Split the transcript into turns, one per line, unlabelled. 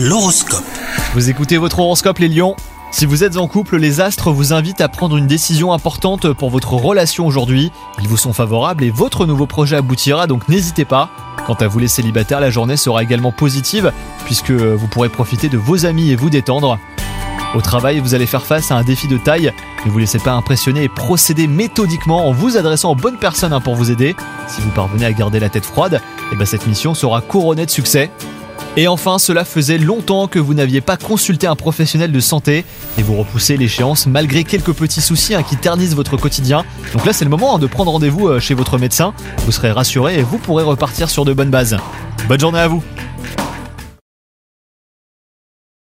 L'horoscope.
Vous écoutez votre horoscope les lions? Si vous êtes en couple, les astres vous invitent à prendre une décision importante pour votre relation aujourd'hui. Ils vous sont favorables et votre nouveau projet aboutira, donc n'hésitez pas. Quant à vous les célibataires, la journée sera également positive puisque vous pourrez profiter de vos amis et vous détendre. Au travail, vous allez faire face à un défi de taille. Ne vous laissez pas impressionner et procédez méthodiquement en vous adressant aux bonnes personnes hein, pour vous aider. Si vous parvenez à garder la tête froide, eh ben cette mission sera couronnée de succès. Et enfin, cela faisait longtemps que vous n'aviez pas consulté un professionnel de santé et vous repoussez l'échéance malgré quelques petits soucis hein, qui ternissent votre quotidien. Donc là, c'est le moment hein, de prendre rendez-vous euh, chez votre médecin. Vous serez rassuré et vous pourrez repartir sur de bonnes bases. Bonne journée à vous